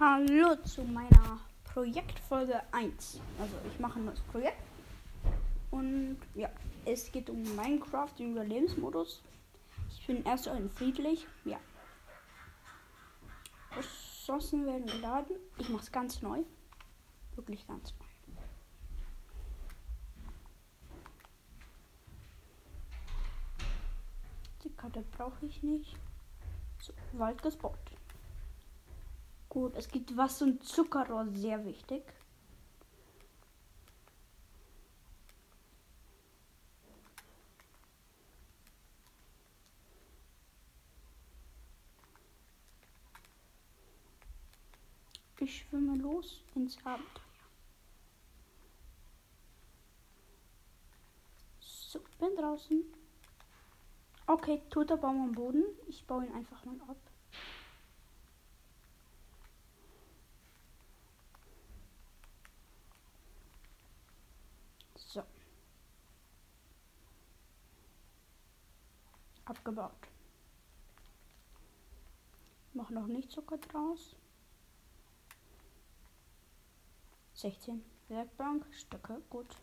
Hallo zu meiner Projektfolge 1. Also ich mache ein neues Projekt. Und ja, es geht um Minecraft, den Überlebensmodus. Ich bin erst ein friedlich. Ja. Ressourcen werden geladen. Ich mache es ganz neu. Wirklich ganz neu. Die Karte brauche ich nicht. So, Wald gespawnt. Gut, es gibt Wasser und Zuckerrohr, sehr wichtig. Ich schwimme los ins Abenteuer. So, bin draußen. Okay, toter Baum am Boden. Ich baue ihn einfach mal ab. So. Abgebaut. Mach noch nicht Zucker draus. 16 Werkbank, Stöcke, gut.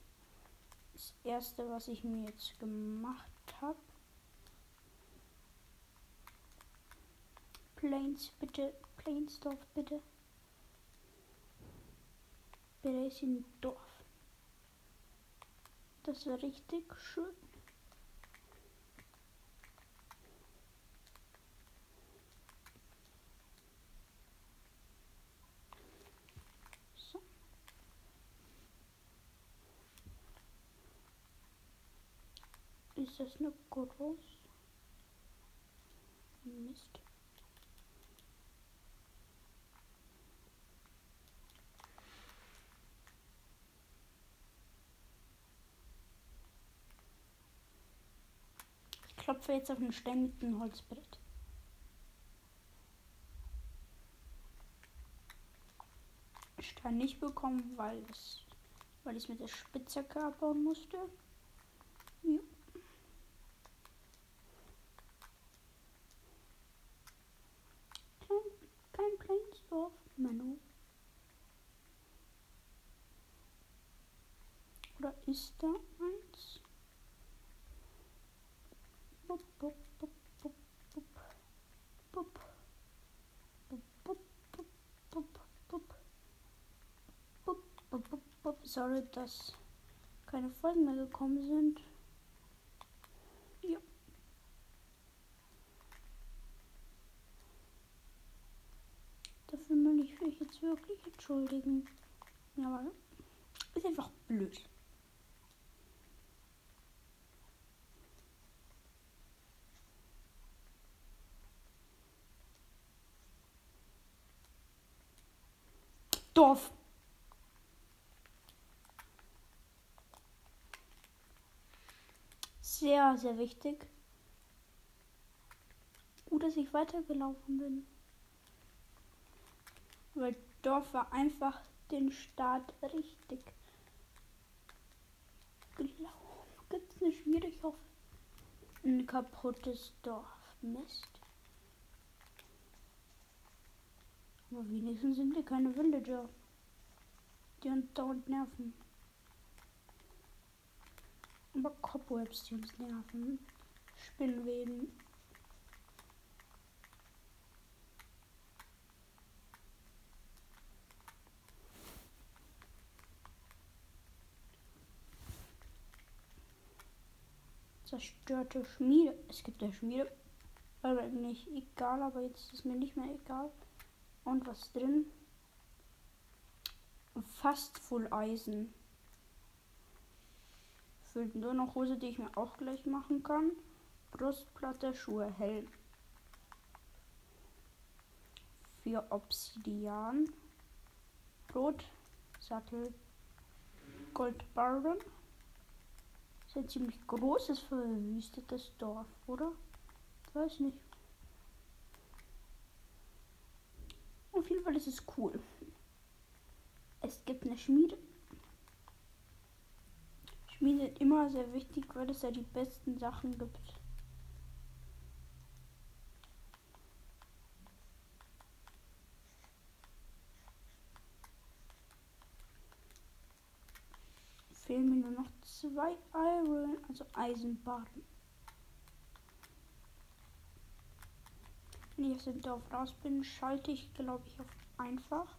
Das erste, was ich mir jetzt gemacht habe. Plains, bitte. Plainsdorf, bitte. Bitte ist. Das wäre richtig schön. So. Ist nur groß? Mist. Ich klopfe jetzt auf den Stein mit dem Holzbrett. Stein nicht bekommen, weil es weil ich es mit der Spitzhacke abbauen musste. Ja. Kein, Dorf, Manu. Oder ist da eins? Bup, bup, bup, bup, bup. Bup. Bup, bup, bup, bup, bup. Bup, bup, bup, bup. Sorry, dass keine Folgen mehr gekommen sind. Ja. Dafür will ich mich jetzt wirklich entschuldigen. Ja, aber ist einfach blöd. Dorf. Sehr, sehr wichtig. Gut, dass ich weitergelaufen bin. Weil Dorf war einfach den Start richtig gelaufen. Gibt's eine schwierig auf ein kaputtes Dorf. Mist. Aber wenigstens sind die keine Villager. Die uns dauernd nerven. Aber Cobwebs, die uns nerven. Spinnweben. Zerstörte Schmiede. Es gibt eine Schmiede. Aber nicht egal, aber jetzt ist mir nicht mehr egal. Und was drin? Fast Full Eisen. Fehlt nur noch Hose, die ich mir auch gleich machen kann. Brustplatte, Schuhe, Helm. Für Obsidian. Brot, Sattel, Goldbarren. Ist ein ziemlich großes, verwüstetes Dorf, oder? Ich weiß nicht. Auf jeden Fall ist es cool. Es gibt eine Schmiede. Schmiede immer sehr wichtig, weil es da ja die besten Sachen gibt. Fehlen mir nur zwei Iron, also Eisenbarren. Wenn ich aus dem Dorf raus bin, schalte ich, glaube ich, auf einfach.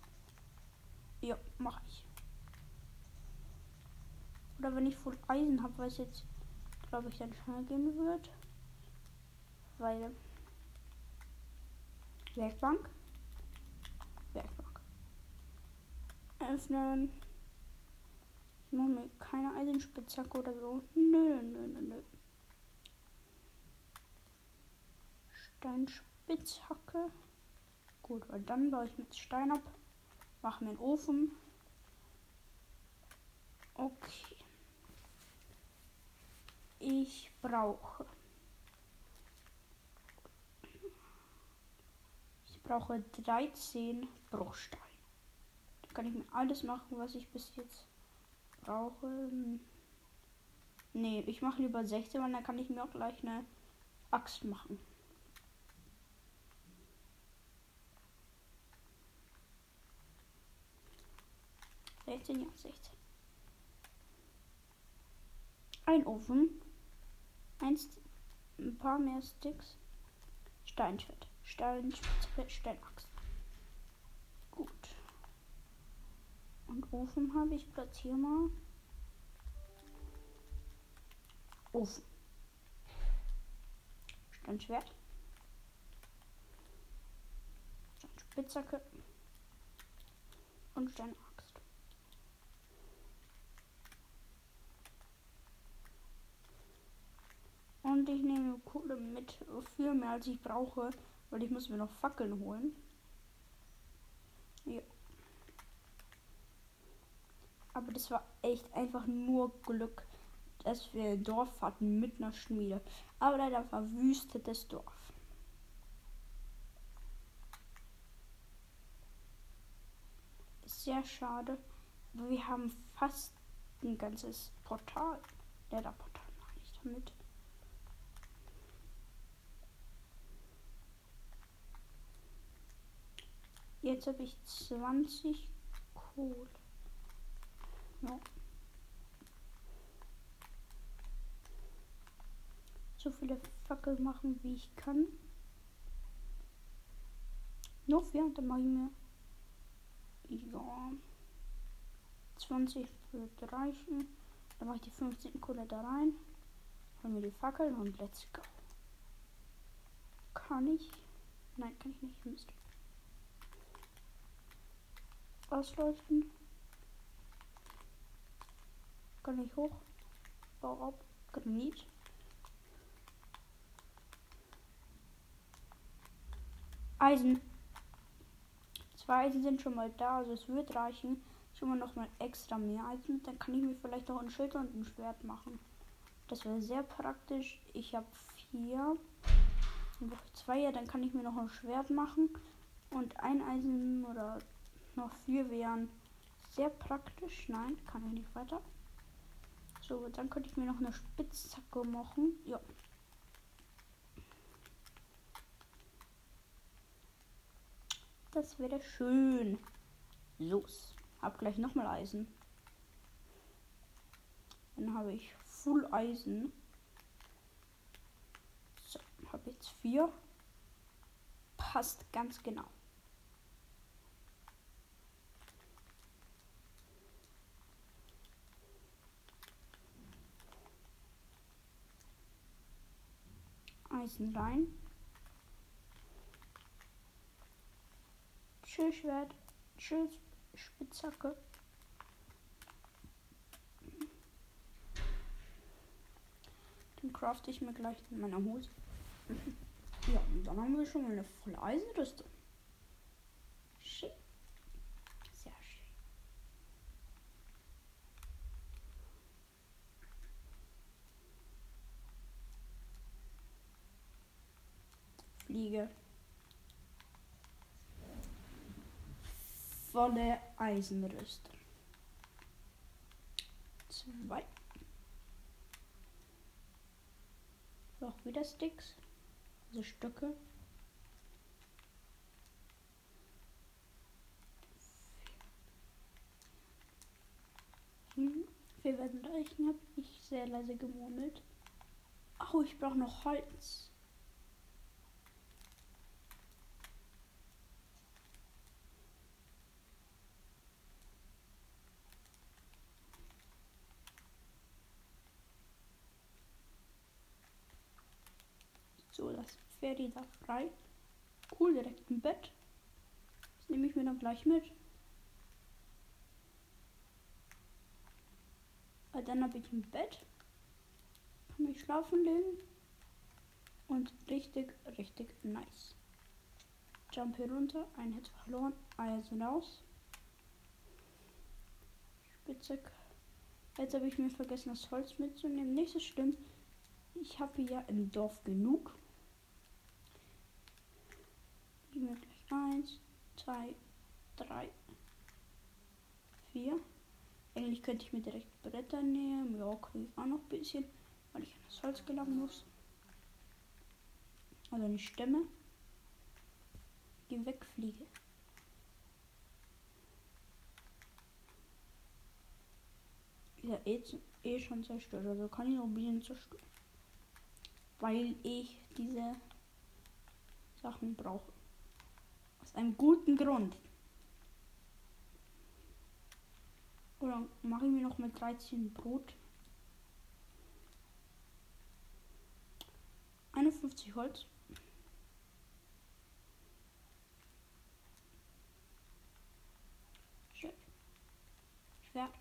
Ja, mache ich. Oder wenn ich voll Eisen habe, was jetzt, glaube ich, dann schnell gehen wird. Weil. Werkbank. Werkbank. Öffnen. Ich mache mir keine Eisenspitzhacke oder so. Nö, nö, nö, nö. Steinspitzhacke. Gut, weil dann baue ich mit Stein ab. Mache mir einen Ofen. Okay. Ich brauche. Ich brauche 13 Bruchsteine. Da kann ich mir alles machen, was ich bis jetzt brauche. Nee, ich mache lieber 16, weil dann kann ich mir auch gleich eine Axt machen. Sechzehn, ja, 16. Ein Ofen. Eins, ein paar mehr Sticks. Steinschwert. Steinschwert, Steinaxt. Gut. Und Ofen habe ich. Platziere mal. Ofen. Steinschwert. Steinspitzhacke. Und Steinaxt. Und ich nehme Kohle mit. Viel mehr als ich brauche. Weil ich muss mir noch Fackeln holen. Ja. Aber das war echt einfach nur Glück, dass wir ein Dorf hatten mit einer Schmiede. Aber leider verwüstet das Dorf. Sehr schade. Wir haben fast ein ganzes Portal. Ja, da Portal mache ich damit. Jetzt habe ich 20 Kohle. Ja. So viele Fackel machen, wie ich kann. Noch vier, dann mache ich mir. Ja. 20 wird reichen. Dann mache ich die 15 Kohle da rein. Hol mir die Fackeln und let's go. Kann ich? Nein, kann ich nicht. Mist. Ausleuchten. Kann ich hoch. Ab. Granit. Eisen. Zwei Eisen sind schon mal da, also es wird reichen. Schon mal noch mal extra mehr Eisen. Dann kann ich mir vielleicht noch ein Schild und ein Schwert machen. Das wäre sehr praktisch. Ich habe vier. Noch zwei, ja, dann kann ich mir noch ein Schwert machen. Und ein Eisen oder noch vier wären sehr praktisch. Nein, kann ich nicht weiter. So, dann könnte ich mir noch eine Spitzhacke machen. Ja. Das wäre schön. Los. Hab gleich nochmal Eisen. Dann habe ich Full Eisen. So, habe jetzt vier. Passt ganz genau. Eisen rein. Schildschwert, Schildspitzhacke. Dann crafte ich mir gleich in meiner Hose. ja, und dann haben wir schon mal eine volle Eisenrüstung. Schön. Sehr schön. Fliege. volle Eisenrüstung. Zwei. Noch wieder Sticks. Also Stücke. Hm, wir beiden Leichen habe ich sehr leise gemurmelt. Oh, ich brauche noch Holz. So, Ferdi da frei. Cool, direkt im Bett. Das nehme ich mir dann gleich mit. Weil dann habe ich ein Bett. Kann mich schlafen legen. Und richtig, richtig nice. Jump hier runter. Ein Hit verloren. Sind raus. Spitzhack. Jetzt habe ich mir vergessen, das Holz mitzunehmen. Nicht so schlimm. Ich habe ja im Dorf genug. Geben wir gleich 1, 2, 3, 4. Eigentlich könnte ich mir direkt Bretter nehmen. Ja, kriege ich auch noch ein bisschen, weil ich an das Holz gelangen muss. Also nicht Stämme. Geh weg, Fliege. Ja, eh, eh schon zerstört. Also kann ich noch ein bisschen zerstören. Weil ich diese Sachen brauche. Einem guten Grund. Oder mache ich mir noch mit 13 Brot. 51 Holz. Schwert.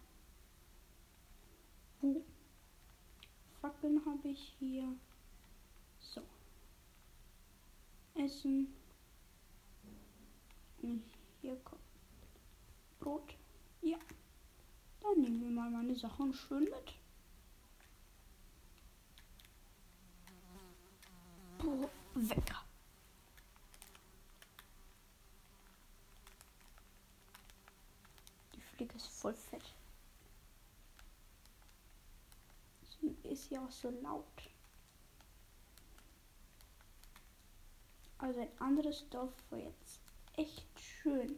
Uh. Fackeln habe ich hier. So. Essen. Und hier kommt Brot. Ja. Dann nehmen wir mal meine Sachen schön mit. Oh, Wecker. Die Fliege ist voll fett. Sie ist ja auch so laut. Also ein anderes Dorf war jetzt echt schön.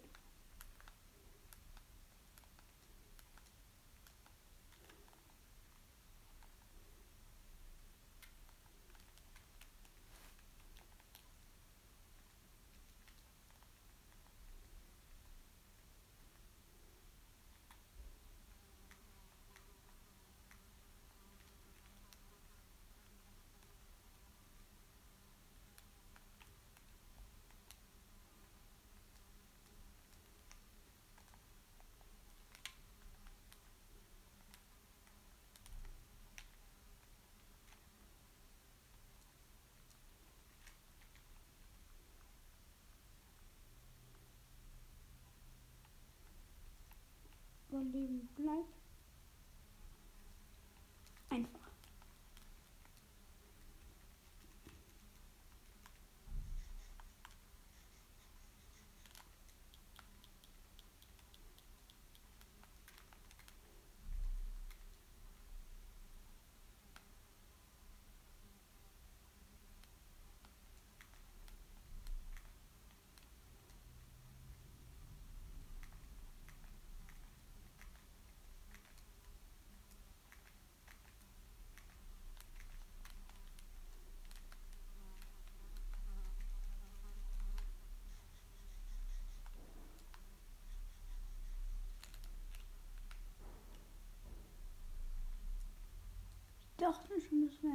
Überleben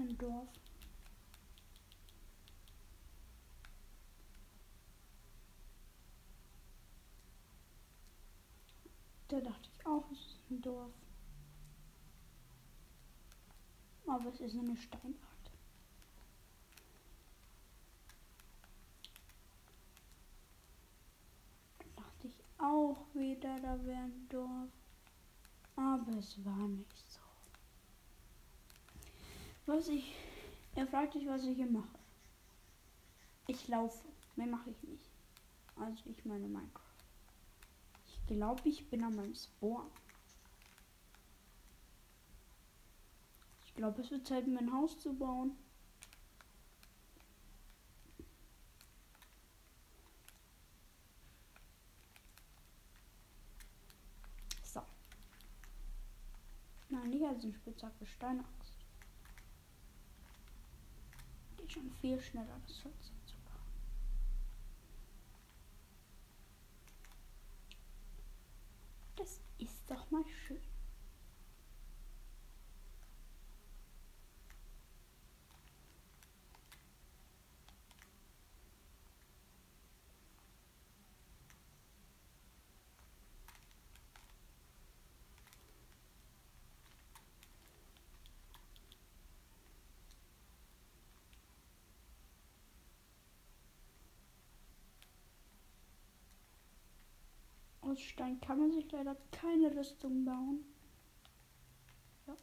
ein Dorf. Da dachte ich auch, es ist ein Dorf. Aber es ist eine Steinart. Da dachte ich auch wieder, da wäre ein Dorf. Aber es war nicht so. Was ich. Er fragt sich, was ich hier mache. Ich laufe. Mehr mache ich nicht. Also ich meine Minecraft. Ich glaube, ich bin an meinem Spawn. Ich glaube, es wird Zeit, mir ein Haus zu bauen. So. Nein, nicht Eisenspitzhacke, Steinaxt. Geht schon viel schneller, das Holz zu bauen. Das ist doch mal schön. Aus Stein kann man sich leider keine Rüstung bauen. Ja.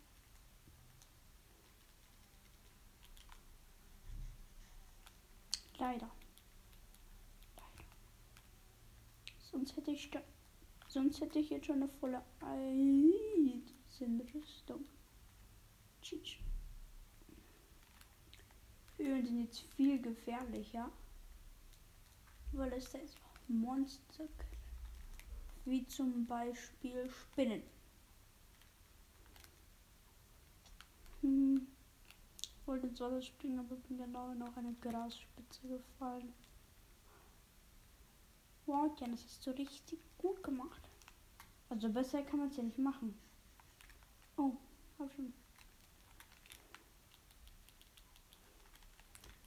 Leider. Leider. Sonst hätte ich sonst hätte ich jetzt schon eine volle Eisenrüstung. Tschitsch. Höhlen sind jetzt viel gefährlicher. Weil es da jetzt Monster gibt wie zum Beispiel Spinnen. Hm. Ich wollte ins Wasser springen, aber bin genau in auch eine Grasspitze gefallen. Wow, Jan, das hast du richtig gut gemacht. Also besser kann man es ja nicht machen. Oh, hab schon.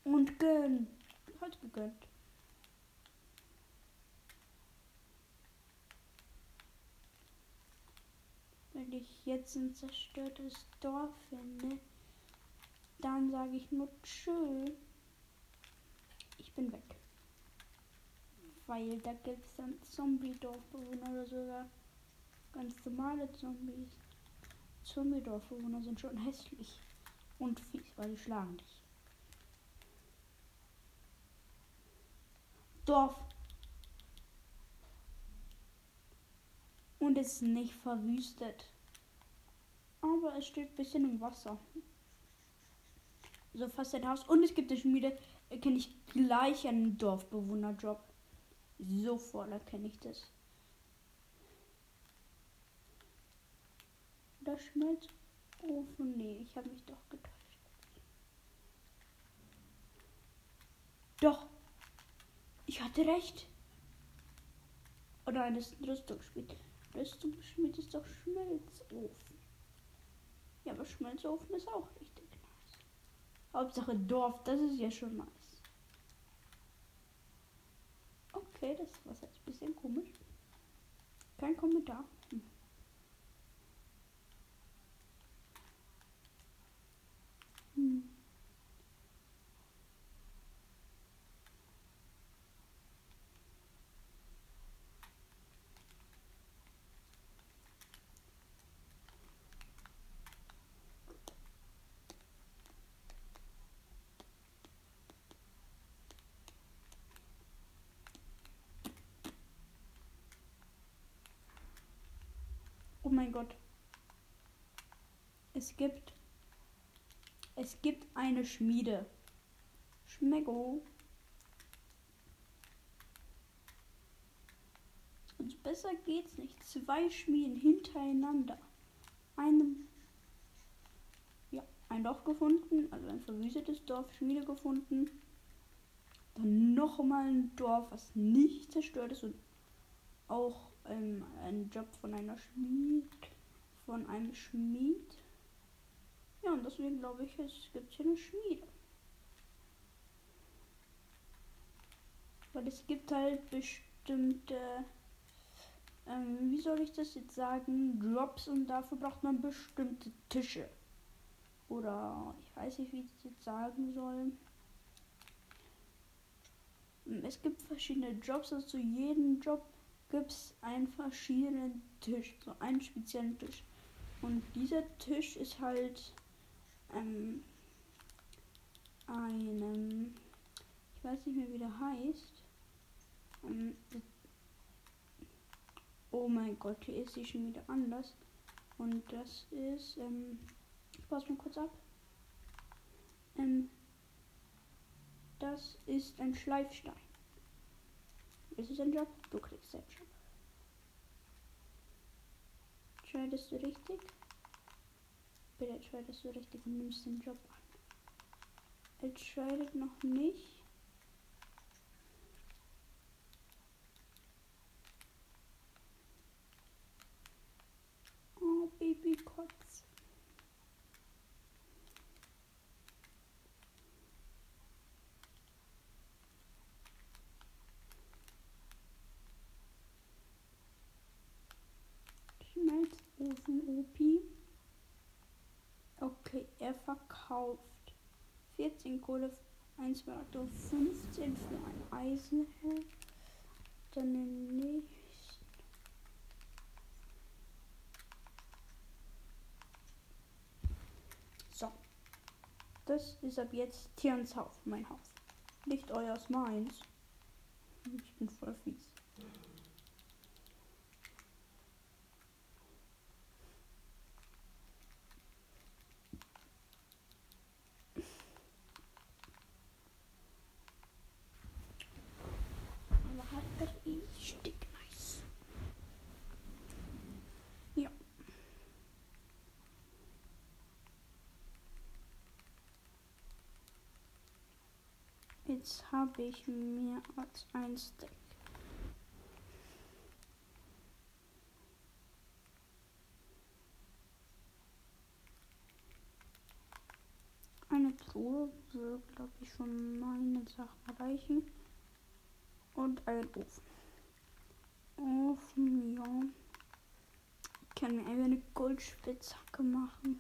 Und gönn. Halt gegönnt. Wenn ich jetzt ein zerstörtes Dorf finde, dann sage ich nur tschö. Ich bin weg. Weil da gibt es dann Zombie-Dorfbewohner oder sogar ganz normale Zombies. Zombie-Dorfbewohner sind schon hässlich und fies, weil die schlagen dich. Dorf. Und ist nicht verwüstet. Aber es steht ein bisschen im Wasser. So fast ein Haus. Und es gibt eine Schmiede. Erkenne ich gleich einen Dorfbewohnerjob. Sofort erkenne ich das. Da Schmelzofen. Nee, ich habe mich doch getäuscht. Doch. Ich hatte recht. Oder nein, das ein Rüstungsspiel. Rüstungsschmied ist doch Schmelzofen. Ja, aber Schmelzofen ist auch richtig nice. Hauptsache Dorf, das ist ja schon nice. Okay, das war jetzt ein bisschen komisch. Kein Kommentar. Hm. Hm. Oh mein Gott. Es gibt. Es gibt eine Schmiede. Schmecko. Und besser geht's nicht. Zwei Schmieden hintereinander. Einem. Ja, ein Dorf gefunden, also ein verwüstetes Dorf, Schmiede gefunden. Dann nochmal ein Dorf, was nicht zerstört ist und auch ähm, einen Job von einer Schmied, von einem Schmied. Ja, und deswegen glaube ich, es gibt hier eine Schmiede. Weil es gibt halt bestimmte, ähm, wie soll ich das jetzt sagen, Jobs und dafür braucht man bestimmte Tische. Oder ich weiß nicht, wie ich das jetzt sagen soll. Es gibt verschiedene Jobs, also zu jedem Job gibt es einen verschiedenen Tisch, so einen speziellen Tisch. Und dieser Tisch ist halt ähm, einem, ich weiß nicht mehr wie der heißt. Ähm, oh mein Gott, hier ist sie schon wieder anders. Und das ist, ähm, ich pause mal kurz ab. Ähm, das ist ein Schleifstein. Ist es ein Job? Du kriegst einen Job. Entscheidest du richtig? Später tradest du richtig und nimmst den Job an. Er tradet noch nicht. Oh, Baby Kotz. Schmelzofen OP. Okay, er verkauft 14 Kohle, 1 Reaktor, 15 für ein Eisenheld. Dann den nächsten. So. Das ist ab jetzt Tierens Haus, mein Haus. Nicht euers meins. Ich bin voll fies. Aber hat er richtig nice. Ja. Jetzt habe ich mehr als ein Stack. Eine Truhe würde, glaube ich, schon meine Sachen reichen. Und ein Ofen. Ofen, ja. Ich kann mir eine Goldspitzhacke machen.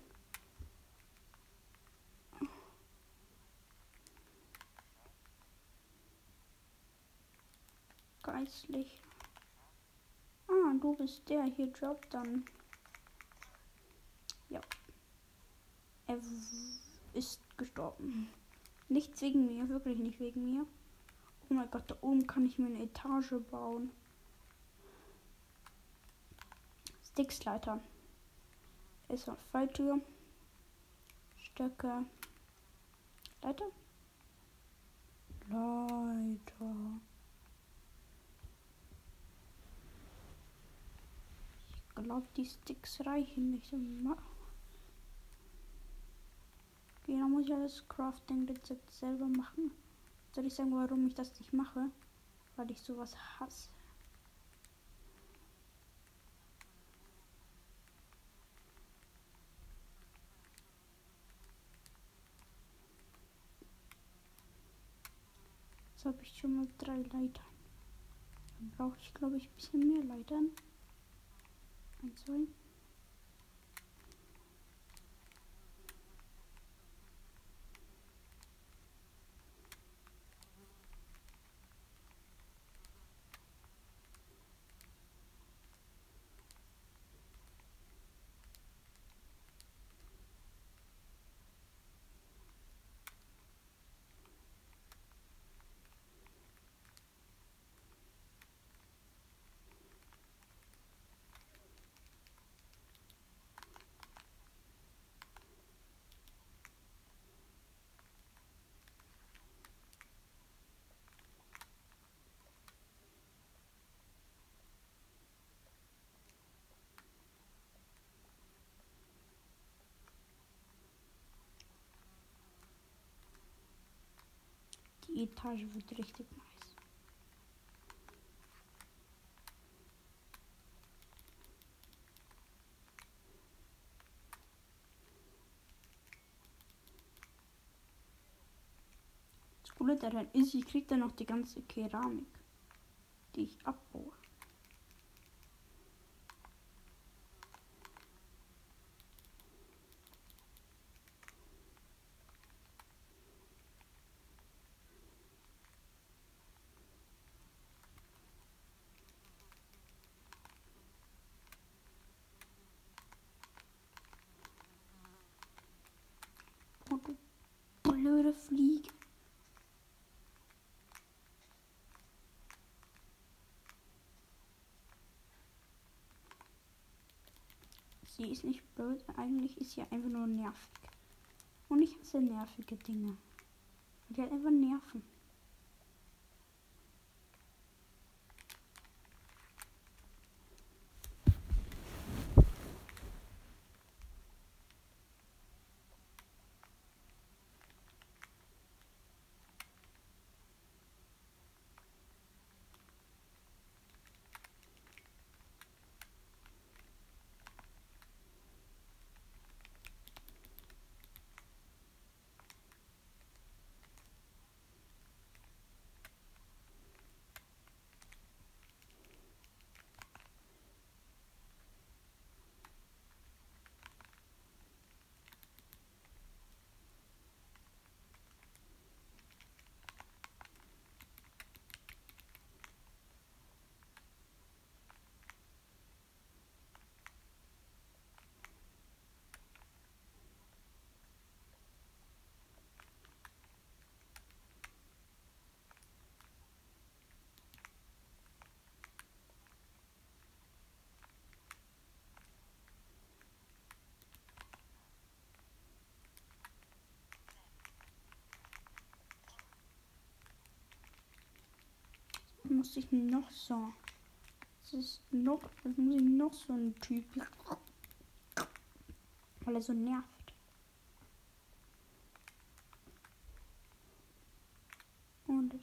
Geistlich. Ah, du bist der. Hier droppt dann. Ja. Er ist gestorben. Nichts wegen mir, wirklich nicht wegen mir. Oh mein Gott, da oben kann ich mir eine Etage bauen. Sticksleiter. Ist eine Falltür. Stöcke. Leiter? Leiter. Glaube, die Sticks reichen nicht. Ma- okay, dann muss ich alles Crafting-Rezept selber machen. Soll ich sagen, warum ich das nicht mache? Weil ich sowas hasse. Jetzt habe ich schon mal drei Leitern. Dann brauche ich, glaube ich, ein bisschen mehr Leitern. Ein, zwei. Die Etage wird richtig nice. Das Coole daran ist, ich krieg dann noch die ganze Keramik, die ich abbaue. Du blöde Fliege. Sie ist nicht blöd, eigentlich ist sie einfach nur nervig. Und ich hasse nervige Dinge. Die halt einfach nerven. Muss ich noch so. Das ist noch, das muss ich noch so ein Typ. Weil er so nervt. Und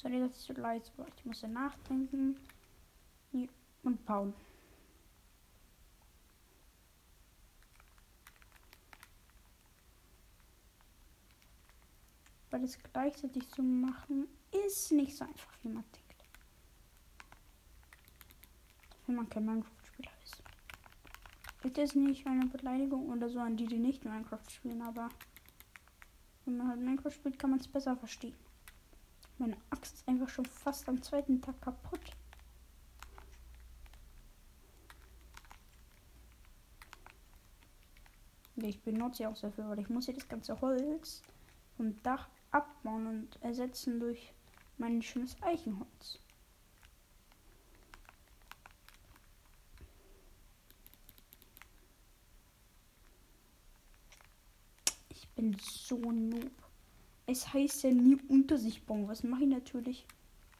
Sorry, dass ich so leid war. Ich musste nachdenken und bauen. Weil es gleichzeitig zu machen, ist nicht so einfach, wie man denkt. Wenn man kein Minecraft-Spieler ist. Bitte ist nicht eine Beleidigung oder so an die, die nicht Minecraft spielen, aber wenn man halt Minecraft spielt, kann man es besser verstehen. Meine Axt ist einfach schon fast am zweiten Tag kaputt. Ich benutze ja auch dafür, weil ich muss hier das ganze Holz vom Dach abbauen und ersetzen durch mein schönes Eichenholz. Ich bin so noob. Es heißt ja nie unter sich bauen. Was mache ich natürlich?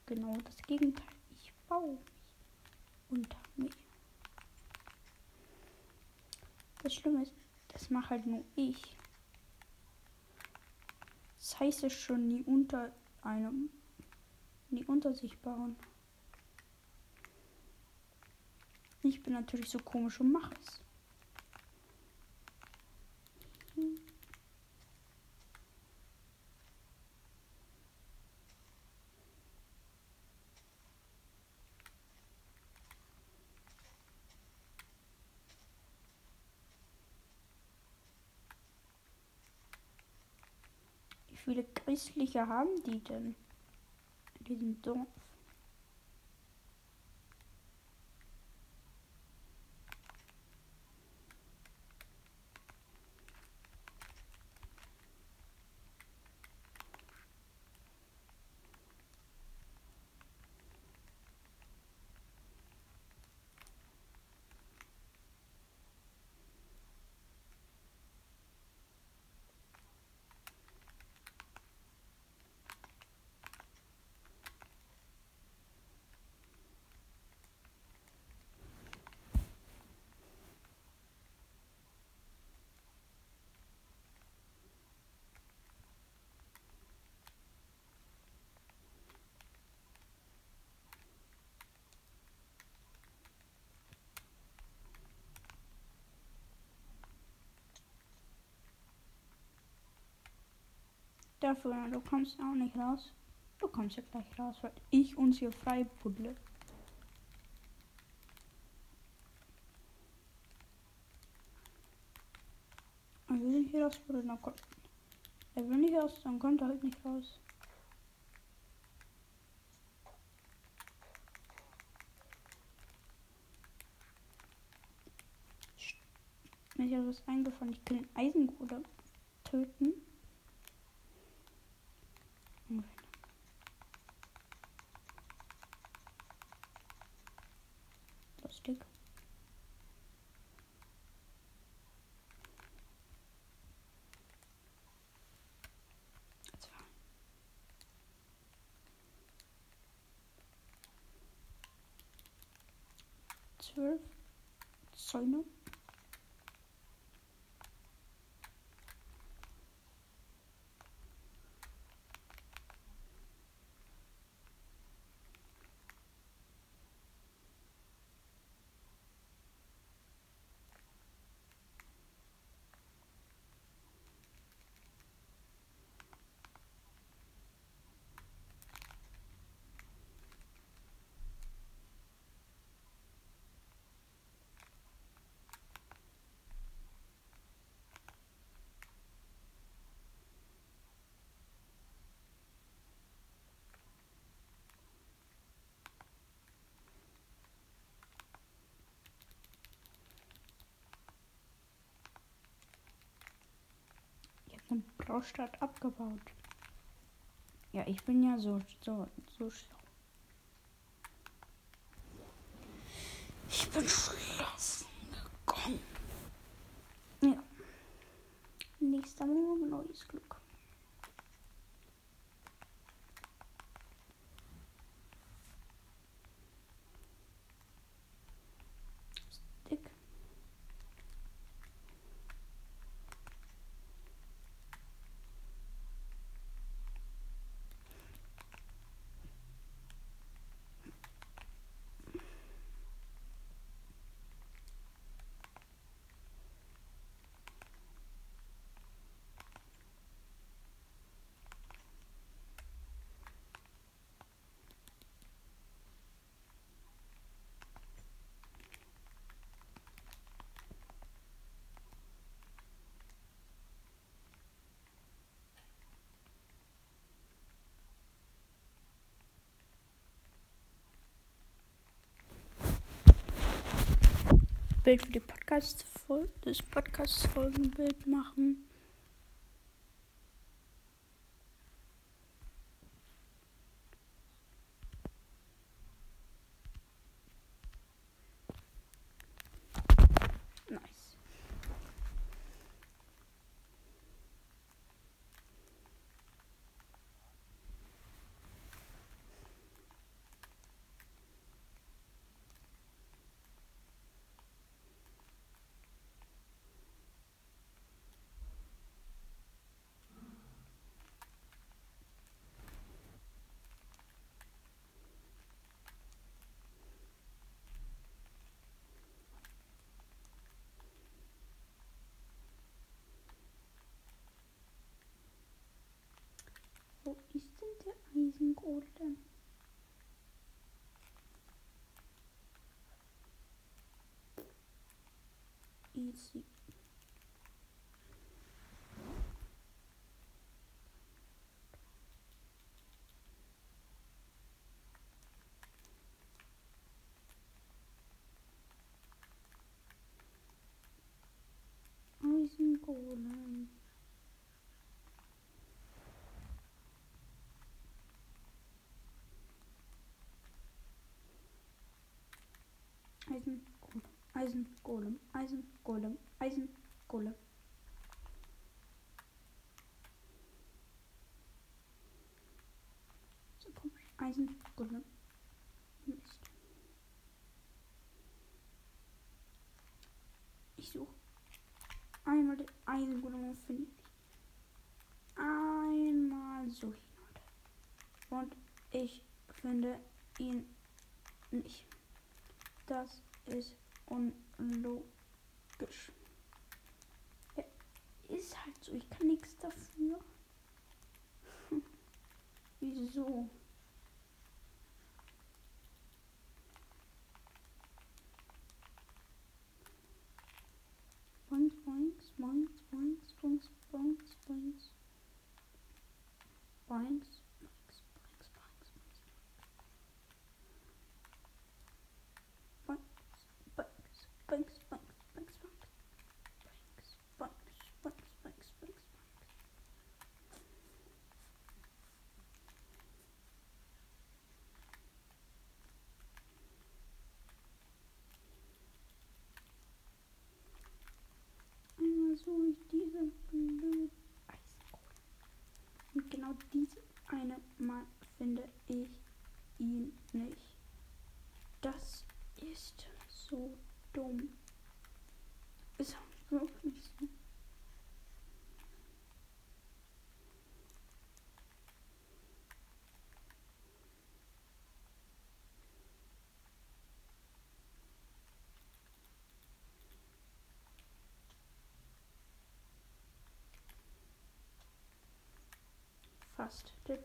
Genau das Gegenteil. Ich baue mich unter mich. Das Schlimme ist, das mache halt nur ich. Das heißt ja schon nie unter einem, nie unter sich bauen. Ich bin natürlich so komisch und mache es. Hm. Christliche haben die denn in diesem Dorf? Dafür, du kommst auch nicht raus. Du kommst ja gleich raus, weil ich uns hier frei puddle. Er will nicht raus, dann kommt. Er will nicht raus, dann kommt er halt nicht raus. Mir ist ja was eingefallen. Ich kann den Eisengold töten. Bueno. Dos Stück. That's fine. Braustadt abgebaut. Ja, ich bin ja so, so, so schlau. Ich bin schlafen gekommen. Ja. Nächster Morgen, neues Glück. Bild für die Podcast das Podcast Folgenbild machen. 一起 Eisengolem, Eisengolem, Eisengolem, Eisengolem. So komisch. Eisengolem. Mist. Ich suche einmal den Eisengolem und finde ihn. Einmal ihn heute. Und ich finde ihn nicht. Das ist unlogisch. Ja, ist halt so. Ich kann nichts dafür. Wieso? Boings, boings, boings, boings, boings, boings, boings. Boings, boings, boings. Bunks, bunks, bunks, bunks, bunks. Bunks, bunks, bunks, bunks, bunks, bunks. Einmal suche ich diese blöde Eisenkohle. Und genau diese eine Mal finde ich ihn nicht. Das ist so dumm. Ist so. Fast der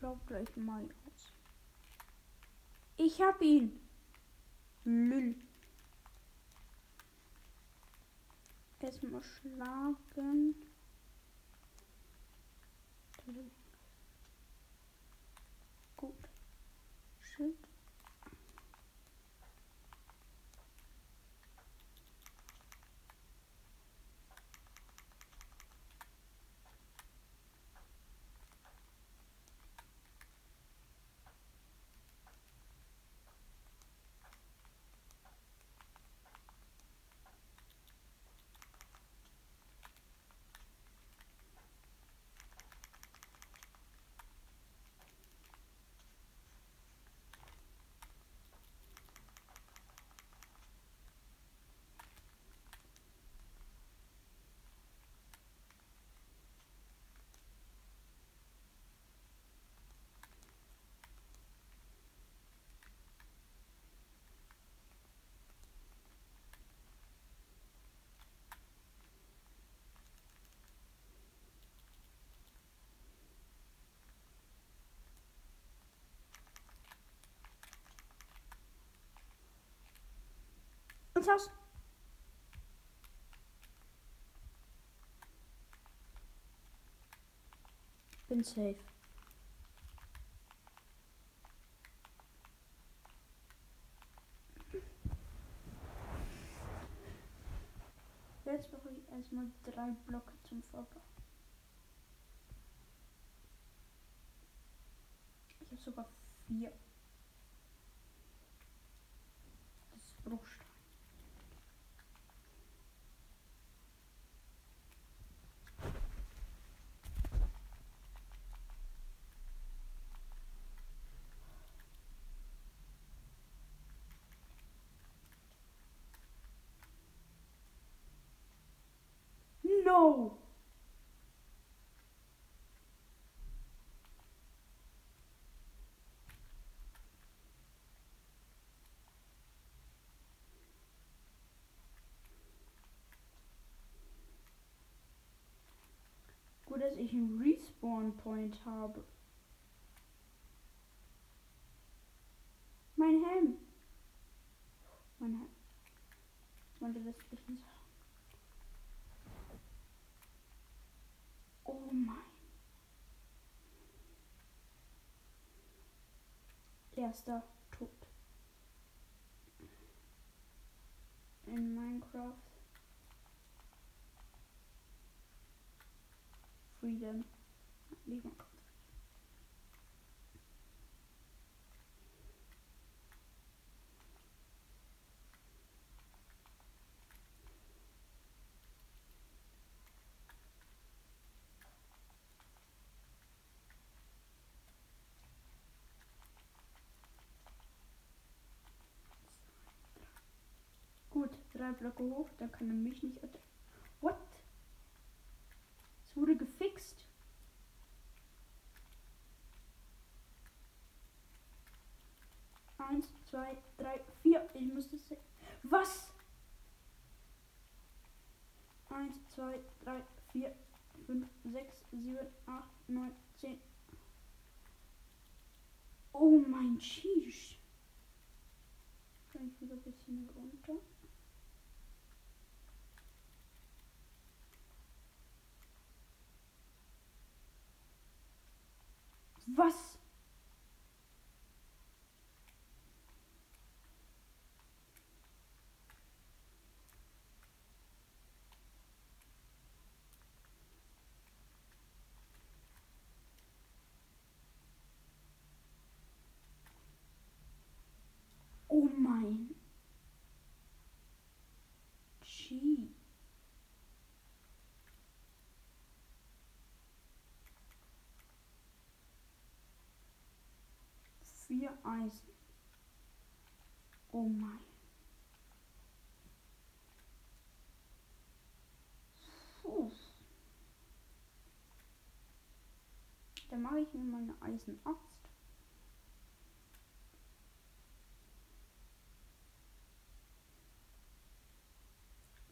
Tod. Glaubt gleich mal aus. Ich hab ihn. Lül. Erstmal schlagen. Ins Haus. Bin safe. Jetzt brauche ich erstmal drei Blöcke zum Verbauen. Ich habe sogar vier. Das ist Bruchstein. Gut, dass ich einen Respawn-Point habe. Mein Helm. Mein Helm. Meine restlichen Sachen. Oh mein. Erster Tod. In Minecraft. Freedom. Lieber Gut, drei Blöcke hoch, dann kann er mich nicht. What? Es wurde gefixt. Eins, zwei, drei, vier. Ich muss das. Was? Eins, zwei, drei, vier, fünf, sechs, sieben, acht, neun, zehn. Oh mein Sheesh. Kann ich wieder ein bisschen runter? Was? Oh mein. Gee. Vier Eisen. Oh mein. Puh. Dann mache ich mir mal eine Eisenaxt.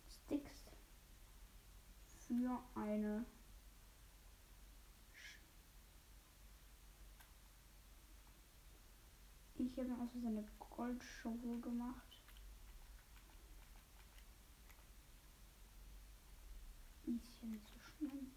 Sticks für eine Ich habe mir also seine Goldschuhe gemacht. Ja nicht so schlimm.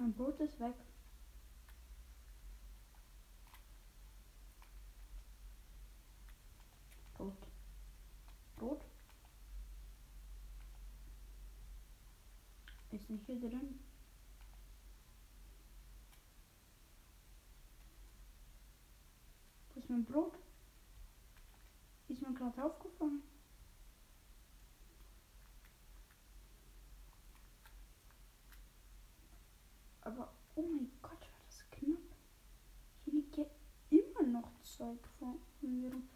Mein Boot ist weg. Brot. Brot. Ist nicht hier drin. Wo ist mein Brot? Ist mir gerade aufgefallen. Aber oh mein Gott, war das knapp. Hier liegt ja immer noch Zeug vor mir. rum.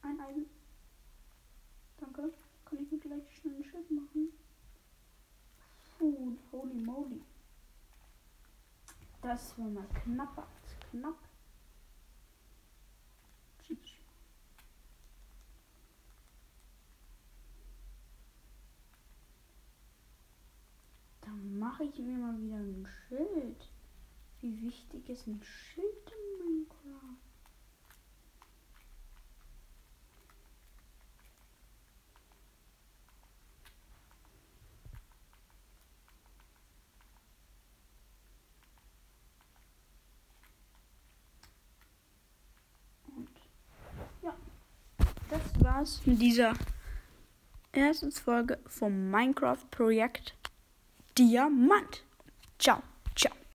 Ein Eisen. Danke. Kann ich mir gleich schnell ein Schiff machen? Puh, holy moly. Das war mal knapper als knapp. Dann mache ich mir mal wieder ein Schild. Wie wichtig ist ein Schild in Minecraft? Und ja, das war's mit dieser ersten Folge vom Minecraft-Projekt Diamant. Ciao.